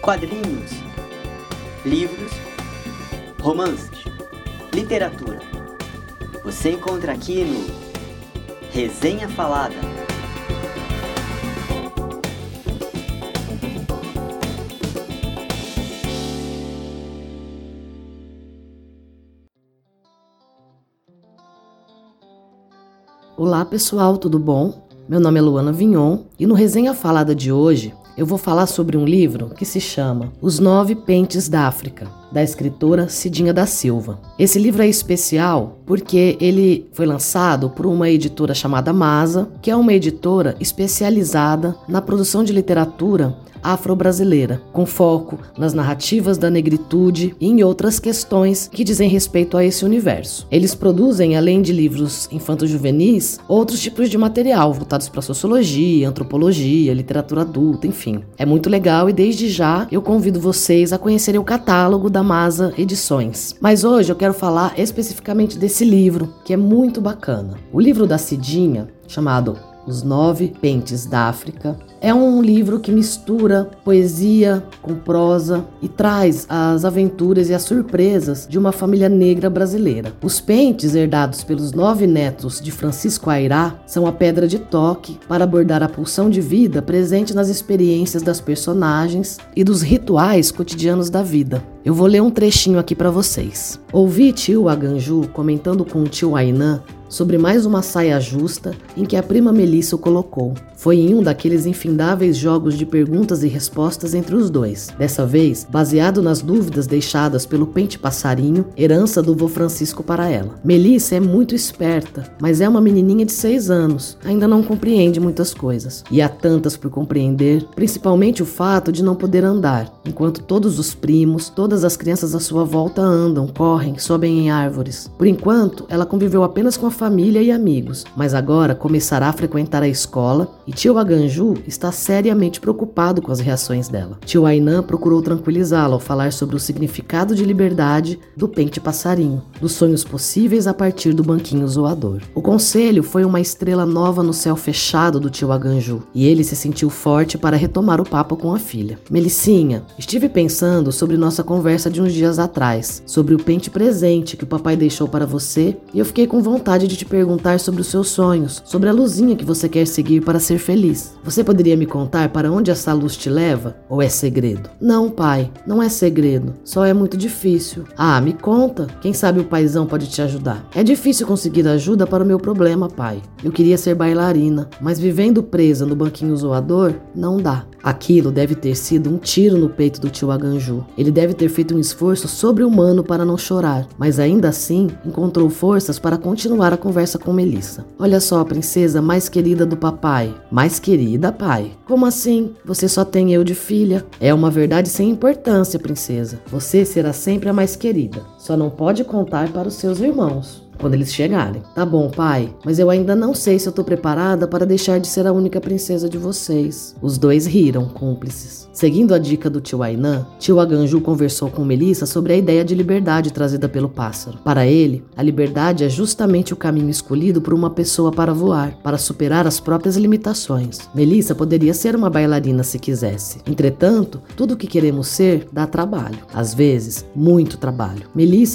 quadrinhos, livros, romances, literatura. Você encontra aqui no Resenha Falada. Olá pessoal, tudo bom? Meu nome é Luana Vignon e no Resenha Falada de hoje eu vou falar sobre um livro que se chama Os Nove Pentes da África, da escritora Cidinha da Silva. Esse livro é especial porque ele foi lançado por uma editora chamada Masa, que é uma editora especializada na produção de literatura afro-brasileira, com foco nas narrativas da negritude e em outras questões que dizem respeito a esse universo. Eles produzem, além de livros infanto-juvenis, outros tipos de material voltados para sociologia, antropologia, literatura adulta, enfim. É muito legal e desde já eu convido vocês a conhecerem o catálogo da Masa Edições. Mas hoje eu quero falar especificamente desse livro, que é muito bacana. O livro da Cidinha, chamado Os Nove Pentes da África, é um livro que mistura poesia com prosa e traz as aventuras e as surpresas de uma família negra brasileira. Os pentes herdados pelos nove netos de Francisco Airá são a pedra de toque para abordar a pulsão de vida presente nas experiências das personagens e dos rituais cotidianos da vida. Eu vou ler um trechinho aqui para vocês. Ouvi tio Aganju comentando com o tio Ainã sobre mais uma saia justa em que a prima Melissa o colocou. Foi em um daqueles infindáveis jogos de perguntas e respostas entre os dois. Dessa vez, baseado nas dúvidas deixadas pelo pente passarinho, herança do vô Francisco para ela. Melissa é muito esperta, mas é uma menininha de seis anos, ainda não compreende muitas coisas. E há tantas por compreender, principalmente o fato de não poder andar, enquanto todos os primos, todas as crianças à sua volta andam, correm, sobem em árvores. Por enquanto, ela conviveu apenas com a família e amigos, mas agora começará a frequentar a escola e tio Aganju está seriamente preocupado com as reações dela. Tio Ainan procurou tranquilizá-la ao falar sobre o significado de liberdade do pente passarinho, dos sonhos possíveis a partir do banquinho zoador. O conselho foi uma estrela nova no céu fechado do tio Aganju, e ele se sentiu forte para retomar o papo com a filha. Melicinha, estive pensando sobre nossa conversa de uns dias atrás, sobre o pente presente que o papai deixou para você, e eu fiquei com vontade de te perguntar sobre os seus sonhos, sobre a luzinha que você quer seguir para ser feliz. Você poderia me contar para onde essa luz te leva? Ou é segredo? Não, pai, não é segredo. Só é muito difícil. Ah, me conta. Quem sabe o paizão pode te ajudar. É difícil conseguir ajuda para o meu problema, pai. Eu queria ser bailarina, mas vivendo presa no banquinho zoador, não dá. Aquilo deve ter sido um tiro no peito do tio Aganju. Ele deve ter feito um esforço sobre-humano para não chorar, mas ainda assim encontrou forças para continuar a conversa com Melissa. Olha só, princesa mais querida do papai. Mais querida, pai? Como assim? Você só tem eu de filha? É uma verdade sem importância, princesa. Você será sempre a mais querida. Só não pode contar para os seus irmãos quando eles chegarem. Tá bom, pai, mas eu ainda não sei se eu tô preparada para deixar de ser a única princesa de vocês. Os dois riram, cúmplices. Seguindo a dica do tio Ainan, tio Aganju conversou com Melissa sobre a ideia de liberdade trazida pelo pássaro. Para ele, a liberdade é justamente o caminho escolhido por uma pessoa para voar, para superar as próprias limitações. Melissa poderia ser uma bailarina se quisesse. Entretanto, tudo o que queremos ser dá trabalho. Às vezes, muito trabalho.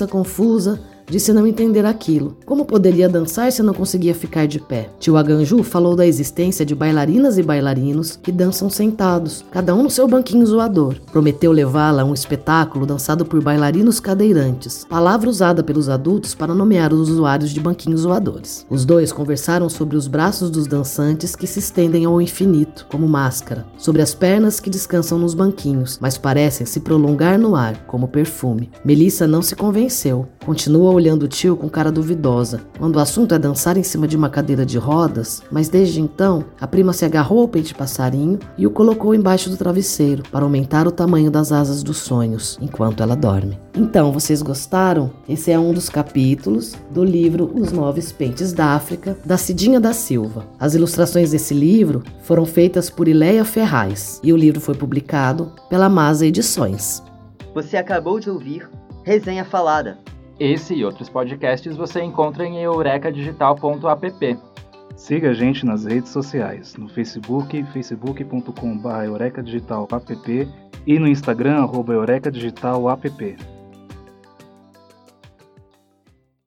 Confusa, disse não entender aquilo. Como poderia dançar se não conseguia ficar de pé? Tio Aganju falou da existência de bailarinas e bailarinos que dançam sentados, cada um no seu banquinho zoador. Prometeu levá-la a um espetáculo dançado por bailarinos cadeirantes, palavra usada pelos adultos para nomear os usuários de banquinhos zoadores. Os dois conversaram sobre os braços dos dançantes que se estendem ao infinito, como máscara, sobre as pernas que descansam nos banquinhos, mas parecem se prolongar no ar, como perfume. Melissa não se convenceu. Continua olhando o tio com cara duvidosa, quando o assunto é dançar em cima de uma cadeira de rodas, mas desde então a prima se agarrou ao peito de passarinho e o colocou embaixo do travesseiro para aumentar o tamanho das asas dos sonhos enquanto ela dorme. Então, vocês gostaram? Esse é um dos capítulos do livro Os Nove Pentes da África, da Cidinha da Silva. As ilustrações desse livro foram feitas por Ileia Ferraz e o livro foi publicado pela Masa Edições. Você acabou de ouvir Resenha Falada. Esse e outros podcasts você encontra em eurecadigital.app. Siga a gente nas redes sociais, no Facebook, facebook.com.br eurecadigital.app e no Instagram, arroba Eureka Digital app.